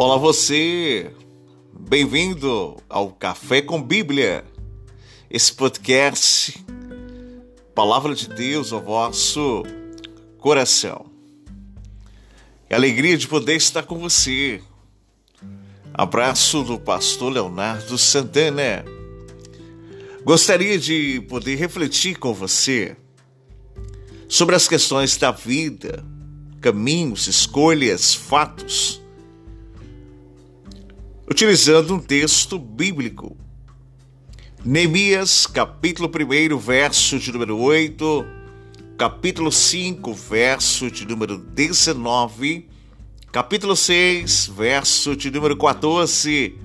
Olá você, bem-vindo ao Café com Bíblia, esse podcast, Palavra de Deus ao vosso coração. Que alegria de poder estar com você. Abraço do pastor Leonardo Santana. Gostaria de poder refletir com você sobre as questões da vida, caminhos, escolhas, fatos utilizando um texto bíblico. Neemias, capítulo 1, verso de número 8, capítulo 5, verso de número 19, capítulo 6, verso de número 14,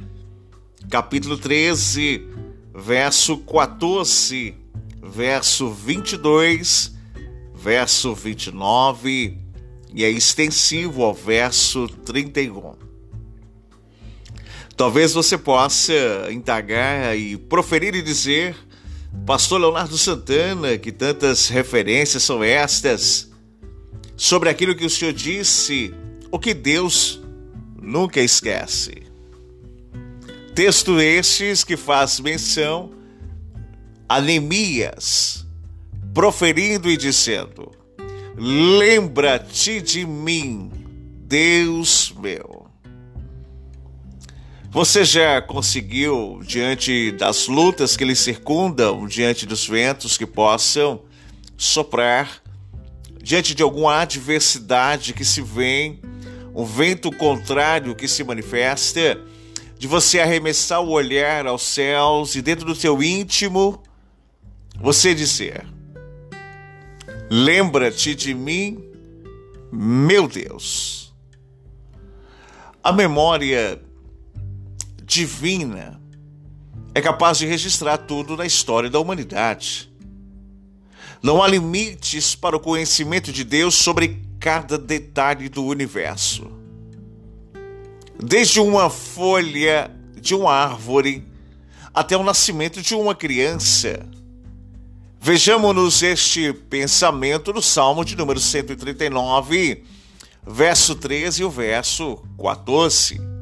capítulo 13, verso 14, verso 22, verso 29 e é extensivo ao verso 31. Talvez você possa indagar e proferir e dizer, Pastor Leonardo Santana, que tantas referências são estas sobre aquilo que o Senhor disse, o que Deus nunca esquece. Texto estes que faz menção a Neemias, proferindo e dizendo: Lembra-te de mim, Deus meu. Você já conseguiu, diante das lutas que lhe circundam, diante dos ventos que possam soprar, diante de alguma adversidade que se vem, um vento contrário que se manifesta, de você arremessar o olhar aos céus e dentro do seu íntimo, você dizer: Lembra-te de mim, meu Deus. A memória divina é capaz de registrar tudo na história da humanidade. Não há limites para o conhecimento de Deus sobre cada detalhe do universo. Desde uma folha de uma árvore até o nascimento de uma criança. Vejamos-nos este pensamento no Salmo de número 139, verso 13 e o verso 14.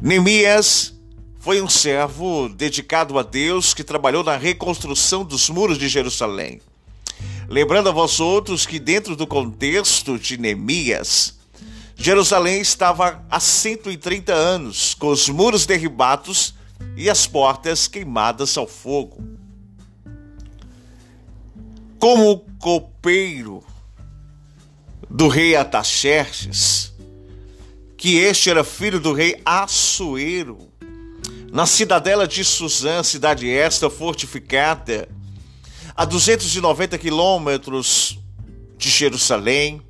Neemias foi um servo dedicado a Deus que trabalhou na reconstrução dos muros de Jerusalém. Lembrando a vós outros que, dentro do contexto de Neemias, Jerusalém estava há 130 anos, com os muros derribados e as portas queimadas ao fogo. Como copeiro do rei Ataxerxes, que este era filho do rei Assuero. Na cidadela de Suzã, cidade esta fortificada, a 290 quilômetros de Jerusalém,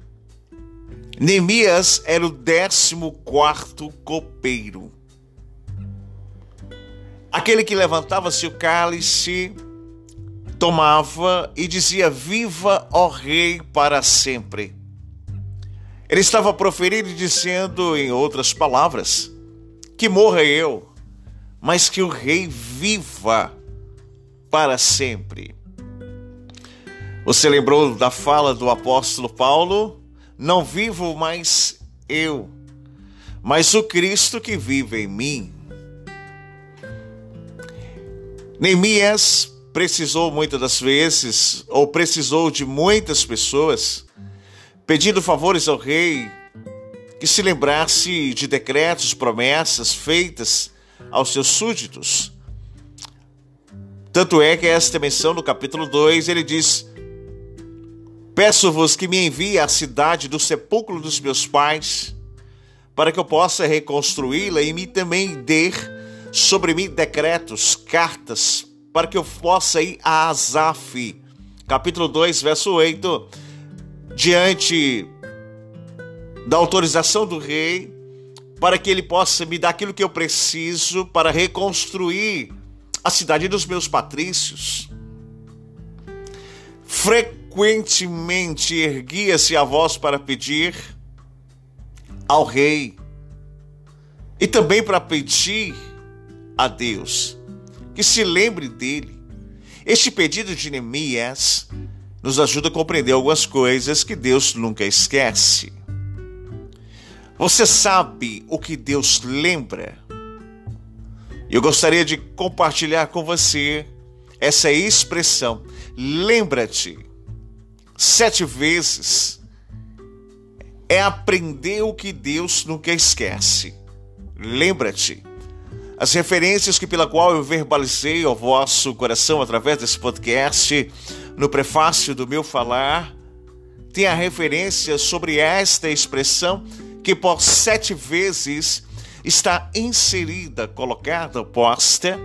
Neemias era o décimo quarto copeiro. Aquele que levantava seu cálice, tomava e dizia: Viva, ó Rei, para sempre. Ele estava proferindo e dizendo, em outras palavras, que morra eu, mas que o rei viva para sempre. Você lembrou da fala do apóstolo Paulo? Não vivo mais eu, mas o Cristo que vive em mim. Neemias precisou muitas das vezes, ou precisou de muitas pessoas, pedindo favores ao rei que se lembrasse de decretos, promessas feitas aos seus súditos. Tanto é que esta menção no capítulo 2 ele diz: Peço-vos que me envie à cidade do sepulcro dos meus pais, para que eu possa reconstruí-la e me também dê sobre mim decretos, cartas, para que eu possa ir a Asaf. Capítulo 2, verso 8 diante da autorização do rei, para que ele possa me dar aquilo que eu preciso para reconstruir a cidade dos meus patrícios. Frequentemente erguia-se a voz para pedir ao rei e também para pedir a Deus que se lembre dele. Este pedido de Neemias nos ajuda a compreender algumas coisas que Deus nunca esquece. Você sabe o que Deus lembra? Eu gostaria de compartilhar com você essa expressão. Lembra-te. Sete vezes é aprender o que Deus nunca esquece. Lembra-te. As referências que pela qual eu verbalizei ao vosso coração através desse podcast, no prefácio do meu falar, tem a referência sobre esta expressão que por sete vezes está inserida, colocada, posta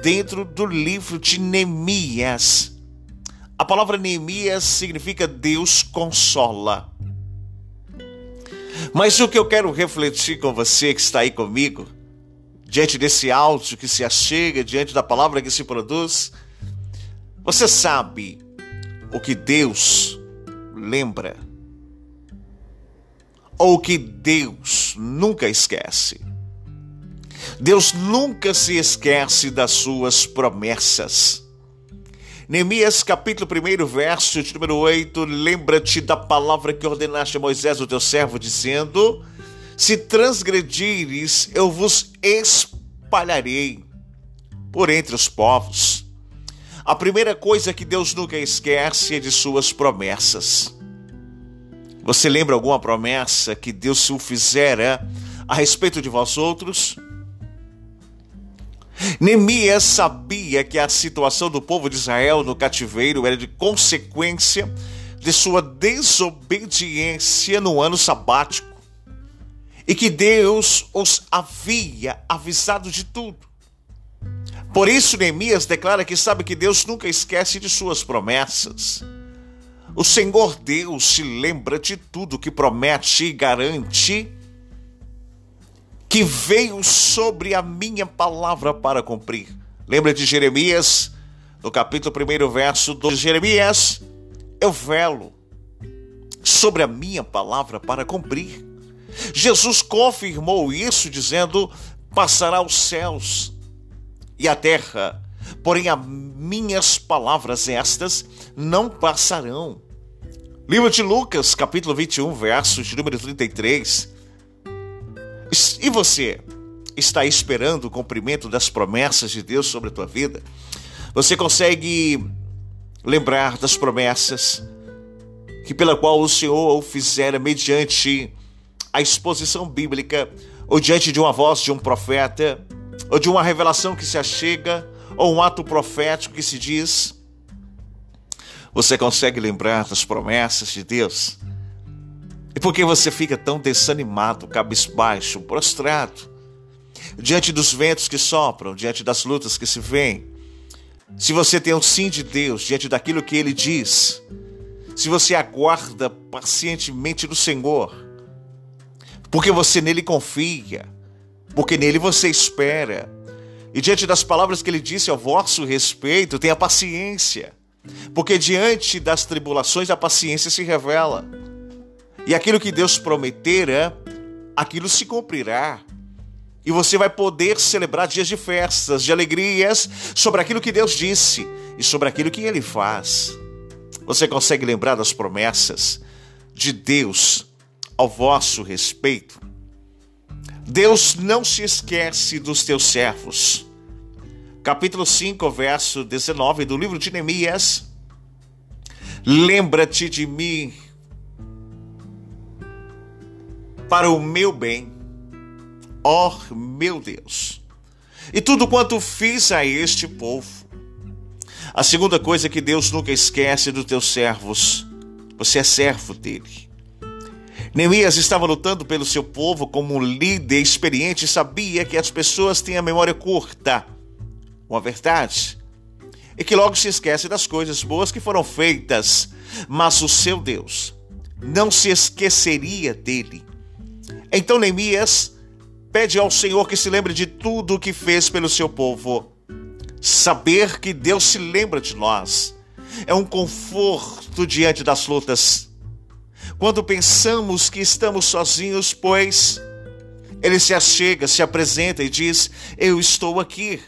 dentro do livro de Neemias. A palavra Neemias significa Deus consola. Mas o que eu quero refletir com você que está aí comigo, diante desse áudio que se achega, diante da palavra que se produz, você sabe o que Deus lembra ou que Deus nunca esquece. Deus nunca se esquece das suas promessas. Neemias capítulo 1, verso de número 8, lembra-te da palavra que ordenaste a Moisés, o teu servo, dizendo: se transgredires, eu vos espalharei por entre os povos. A primeira coisa que Deus nunca esquece é de suas promessas. Você lembra alguma promessa que Deus o fizera a respeito de vós outros? Neemias sabia que a situação do povo de Israel no cativeiro era de consequência de sua desobediência no ano sabático e que Deus os havia avisado de tudo. Por isso, Neemias declara que sabe que Deus nunca esquece de suas promessas. O Senhor Deus se lembra de tudo que promete e garante que veio sobre a minha palavra para cumprir. Lembra de Jeremias, no capítulo 1, verso 2 de Jeremias: Eu velo sobre a minha palavra para cumprir. Jesus confirmou isso dizendo: passará os céus e a terra, porém as minhas palavras estas não passarão. Livro de Lucas, capítulo 21, verso de número 33. E você está esperando o cumprimento das promessas de Deus sobre a tua vida? Você consegue lembrar das promessas que pela qual o Senhor o fizera mediante a exposição bíblica, ou diante de uma voz de um profeta, ou de uma revelação que se achega, ou um ato profético que se diz. Você consegue lembrar das promessas de Deus? E por que você fica tão desanimado, cabisbaixo, prostrado, diante dos ventos que sopram, diante das lutas que se vêm? Se você tem um sim de Deus diante daquilo que Ele diz, se você aguarda pacientemente no Senhor, porque você nele confia, porque nele você espera. E diante das palavras que ele disse ao vosso respeito, tenha paciência, porque diante das tribulações a paciência se revela. E aquilo que Deus prometera, aquilo se cumprirá. E você vai poder celebrar dias de festas, de alegrias, sobre aquilo que Deus disse e sobre aquilo que ele faz. Você consegue lembrar das promessas de Deus ao vosso respeito. Deus não se esquece dos teus servos. Capítulo 5, verso 19 do livro de Neemias. Lembra-te de mim para o meu bem, ó meu Deus, e tudo quanto fiz a este povo. A segunda coisa que Deus nunca esquece dos teus servos, você é servo dele. Neemias estava lutando pelo seu povo como um líder experiente e sabia que as pessoas têm a memória curta. Uma verdade é que logo se esquece das coisas boas que foram feitas, mas o seu Deus não se esqueceria dele. Então Neemias pede ao Senhor que se lembre de tudo o que fez pelo seu povo. Saber que Deus se lembra de nós é um conforto diante das lutas quando pensamos que estamos sozinhos, pois ele se achega, se apresenta e diz: Eu estou aqui.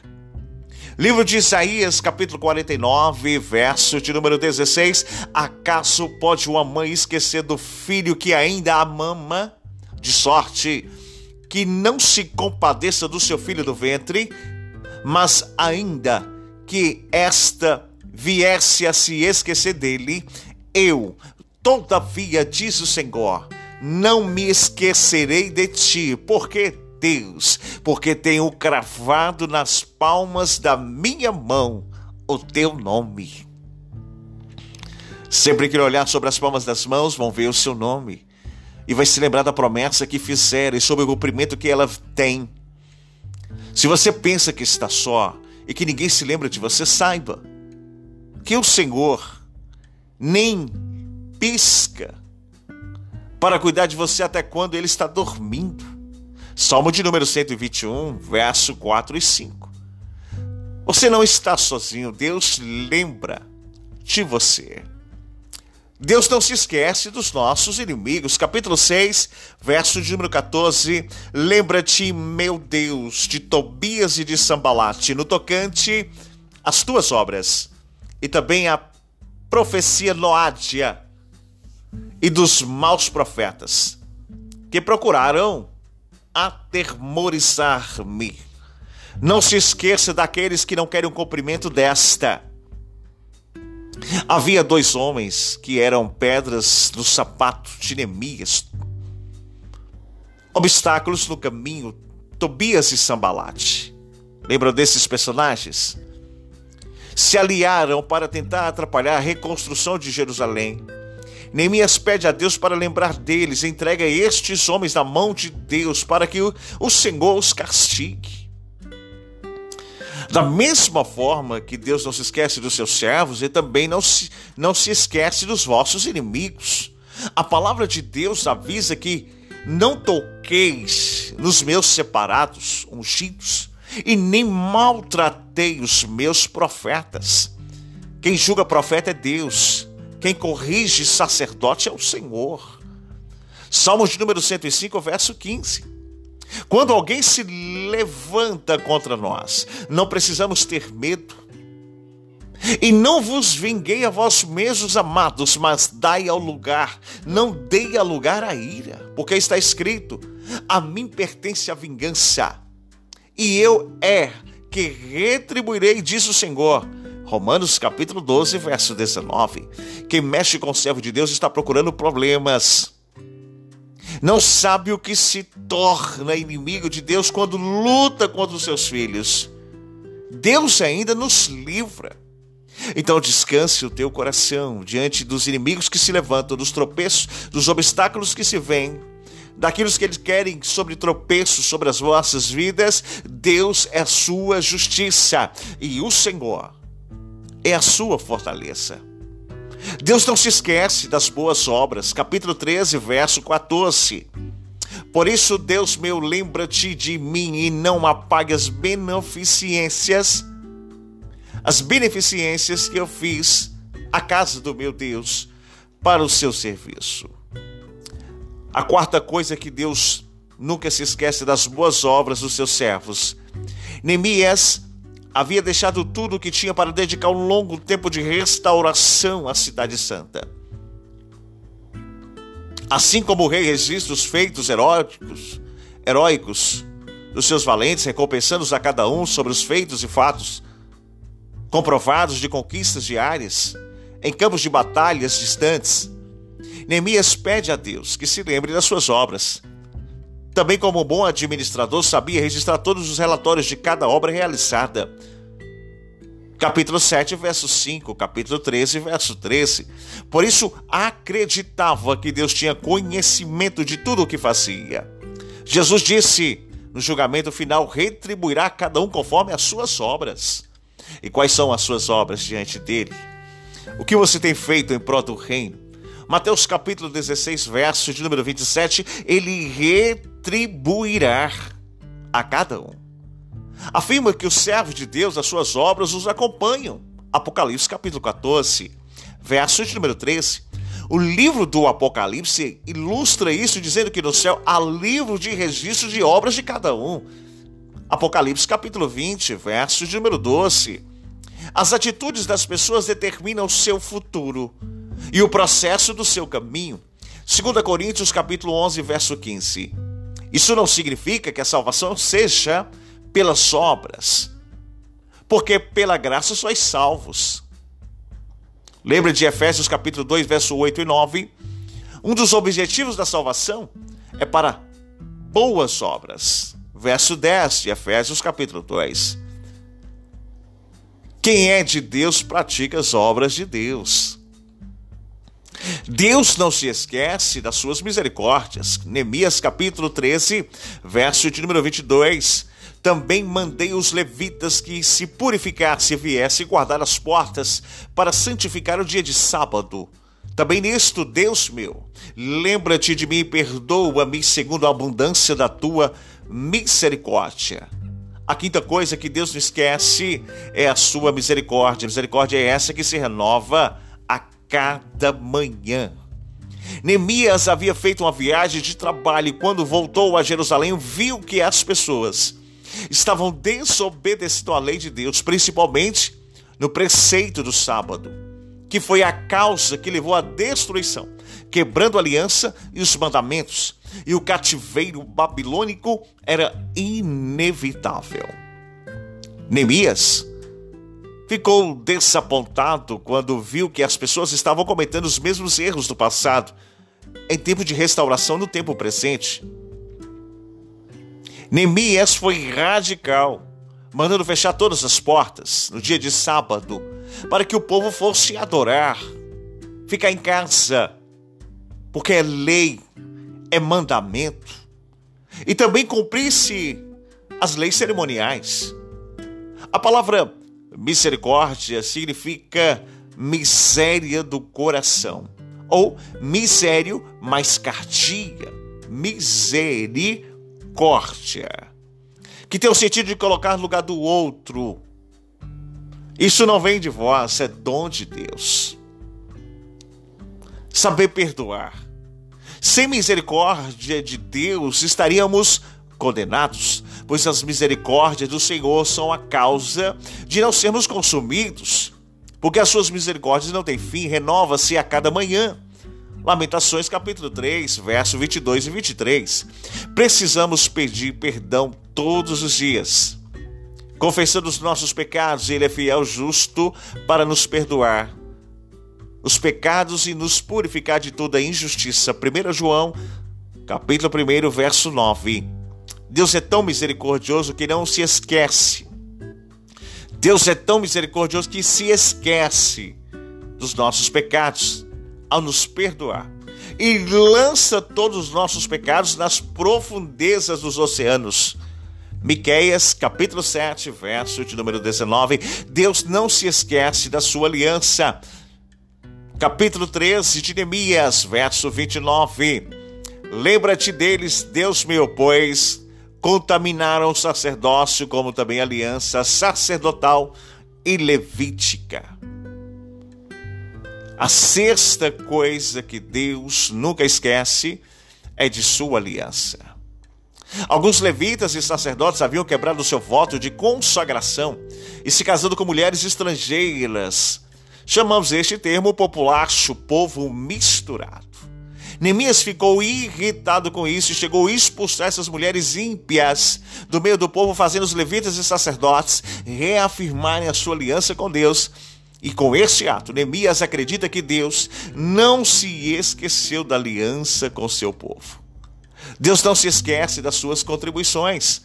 Livro de Isaías, capítulo 49, verso de número 16: Acaso pode uma mãe esquecer do filho que ainda a mama? de sorte que não se compadeça do seu filho do ventre, mas ainda que esta viesse a se esquecer dele, eu, todavia, diz o Senhor, não me esquecerei de ti, porque Deus, porque tenho cravado nas palmas da minha mão o teu nome. Sempre que olhar sobre as palmas das mãos, vão ver o seu nome. E vai se lembrar da promessa que fizeram e sobre o cumprimento que ela tem. Se você pensa que está só e que ninguém se lembra de você, saiba que o Senhor nem pisca para cuidar de você até quando ele está dormindo. Salmo de número 121, verso 4 e 5. Você não está sozinho, Deus lembra de você. Deus não se esquece dos nossos inimigos. Capítulo 6, verso de número 14. Lembra-te, meu Deus, de Tobias e de Sambalate, no tocante às tuas obras, e também a profecia Noádia e dos maus profetas, que procuraram atermorizar-me. Não se esqueça daqueles que não querem o cumprimento desta. Havia dois homens que eram pedras no sapato de Neemias, obstáculos no caminho, Tobias e Sambalate. Lembram desses personagens? Se aliaram para tentar atrapalhar a reconstrução de Jerusalém. Neemias pede a Deus para lembrar deles, entrega estes homens na mão de Deus para que o, Senhor os castigue. Da mesma forma que Deus não se esquece dos seus servos, ele também não se, não se esquece dos vossos inimigos. A palavra de Deus avisa que não toqueis nos meus separados, ungidos, e nem maltratei os meus profetas. Quem julga profeta é Deus. Quem corrige sacerdote é o Senhor. Salmos de número 105, verso 15. Quando alguém se levanta contra nós, não precisamos ter medo. E não vos vinguei a vós mesmos, amados, mas dai ao lugar, não dei a lugar à ira, porque está escrito: a mim pertence a vingança, e eu é que retribuirei, diz o Senhor. Romanos capítulo 12, verso 19. Quem mexe com o servo de Deus está procurando problemas. Não sabe o que se torna inimigo de Deus quando luta contra os seus filhos. Deus ainda nos livra. Então descanse o teu coração diante dos inimigos que se levantam, dos tropeços, dos obstáculos que se vêm, daquilo que eles querem sobre tropeços sobre as vossas vidas. Deus é sua justiça e o Senhor é a sua fortaleza. Deus não se esquece das boas obras. Capítulo 13, verso 14. Por isso, Deus meu, lembra-te de mim e não apague as beneficências, as beneficências que eu fiz à casa do meu Deus para o seu serviço. A quarta coisa é que Deus nunca se esquece das boas obras dos seus servos. Neemias havia deixado tudo o que tinha para dedicar um longo tempo de restauração à Cidade Santa. Assim como o rei registra os feitos heróicos, heróicos dos seus valentes, recompensando-os a cada um sobre os feitos e fatos comprovados de conquistas diárias em campos de batalhas distantes, Neemias pede a Deus que se lembre das suas obras também, como bom administrador, sabia registrar todos os relatórios de cada obra realizada. Capítulo 7, verso 5, capítulo 13, verso 13. Por isso, acreditava que Deus tinha conhecimento de tudo o que fazia. Jesus disse: no julgamento final, retribuirá cada um conforme as suas obras. E quais são as suas obras diante dele? O que você tem feito em prol do reino? Mateus capítulo 16, verso de número 27, ele retribuirá a cada um. Afirma que os servos de Deus, as suas obras, os acompanham. Apocalipse capítulo 14, verso de número 13. O livro do Apocalipse ilustra isso dizendo que no céu há livro de registro de obras de cada um. Apocalipse capítulo 20, verso de número 12. As atitudes das pessoas determinam o seu futuro e o processo do seu caminho. 2 Coríntios capítulo 11, verso 15. Isso não significa que a salvação seja pelas obras, porque pela graça sois salvos. Lembra de Efésios capítulo 2, verso 8 e 9? Um dos objetivos da salvação é para boas obras. Verso 10 de Efésios capítulo 2. Quem é de Deus pratica as obras de Deus. Deus não se esquece das suas misericórdias. Neemias capítulo 13, verso de número 22. Também mandei os levitas que se purificasse viesse guardar as portas para santificar o dia de sábado. Também nisto, Deus meu, lembra-te de mim e perdoa-me segundo a abundância da tua misericórdia. A quinta coisa que Deus não esquece é a sua misericórdia. A misericórdia é essa que se renova a cada manhã. Neemias havia feito uma viagem de trabalho e quando voltou a Jerusalém viu que as pessoas estavam desobedecendo a lei de Deus, principalmente no preceito do sábado, que foi a causa que levou à destruição, quebrando a aliança e os mandamentos, e o cativeiro babilônico era inevitável. Neemias ficou desapontado quando viu que as pessoas estavam cometendo os mesmos erros do passado em tempo de restauração no tempo presente. Neemias foi radical, mandando fechar todas as portas no dia de sábado, para que o povo fosse adorar, ficar em casa, porque é lei, é mandamento, e também cumprisse as leis cerimoniais. A palavra misericórdia significa miséria do coração, ou misério mais cardia, misericórdia que tem o sentido de colocar no lugar do outro. Isso não vem de vós, é dom de Deus. Saber perdoar. Sem misericórdia de Deus, estaríamos condenados, pois as misericórdias do Senhor são a causa de não sermos consumidos, porque as suas misericórdias não têm fim, renova-se a cada manhã. Lamentações capítulo 3, verso 22 e 23. Precisamos pedir perdão todos os dias. Confessando os nossos pecados, ele é fiel justo para nos perdoar os pecados e nos purificar de toda injustiça. 1 João, capítulo 1, verso 9. Deus é tão misericordioso que não se esquece. Deus é tão misericordioso que se esquece dos nossos pecados ao nos perdoar e lança todos os nossos pecados nas profundezas dos oceanos. Miqueias, capítulo 7, verso de número 19. Deus não se esquece da sua aliança. Capítulo 13 de Neemias, verso 29. Lembra-te deles, Deus meu, pois contaminaram o sacerdócio, como também a aliança sacerdotal e levítica. A sexta coisa que Deus nunca esquece é de sua aliança. Alguns levitas e sacerdotes haviam quebrado o seu voto de consagração e se casando com mulheres estrangeiras. Chamamos este termo populacho, povo misturado. Neemias ficou irritado com isso e chegou a expulsar essas mulheres ímpias do meio do povo, fazendo os levitas e sacerdotes reafirmarem a sua aliança com Deus e com esse ato, Neemias acredita que Deus não se esqueceu da aliança com seu povo. Deus não se esquece das suas contribuições.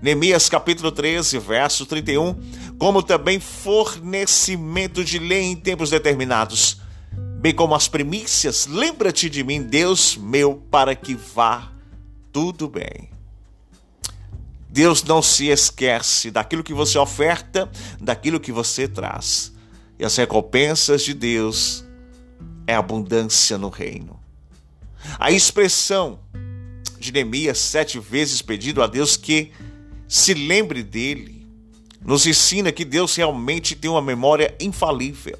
Neemias capítulo 13, verso 31, como também fornecimento de lei em tempos determinados, bem como as primícias, lembra-te de mim, Deus meu, para que vá tudo bem. Deus não se esquece daquilo que você oferta, daquilo que você traz. E as recompensas de Deus é abundância no reino. A expressão de Neemias sete vezes pedindo a Deus que se lembre dele, nos ensina que Deus realmente tem uma memória infalível.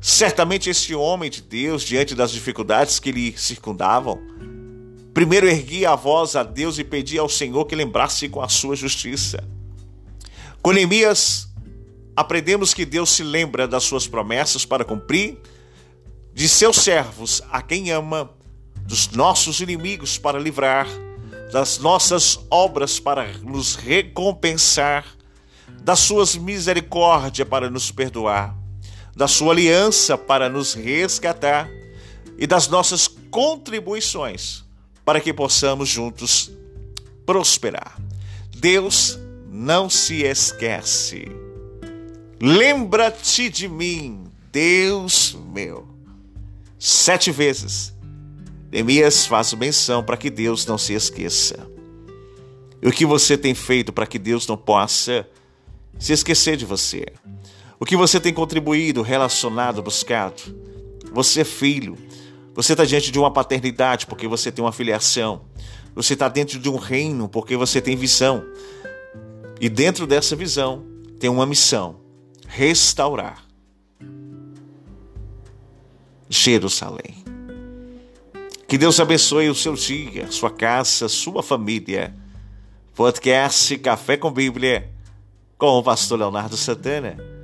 Certamente esse homem de Deus, diante das dificuldades que lhe circundavam, primeiro erguia a voz a Deus e pedia ao Senhor que lembrasse com a sua justiça. Com Neemias, aprendemos que Deus se lembra das suas promessas para cumprir, de seus servos, a quem ama, dos nossos inimigos para livrar, das nossas obras para nos recompensar, das suas misericórdias para nos perdoar, da sua aliança para nos resgatar e das nossas contribuições para que possamos juntos prosperar. Deus não se esquece. Lembra-te de mim, Deus meu. Sete vezes. Neemias faz menção para que Deus não se esqueça. E o que você tem feito para que Deus não possa se esquecer de você? O que você tem contribuído, relacionado, buscado? Você é filho. Você está diante de uma paternidade porque você tem uma filiação. Você está dentro de um reino porque você tem visão. E dentro dessa visão tem uma missão: restaurar Jerusalém. Que Deus abençoe o seu dia, sua casa, sua família. Podcast Café com Bíblia com o pastor Leonardo Santana.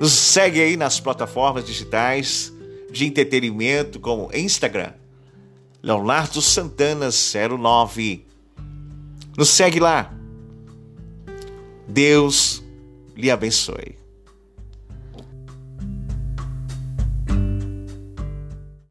Nos segue aí nas plataformas digitais de entretenimento como Instagram, Leonardo Santana 09. Nos segue lá. Deus lhe abençoe.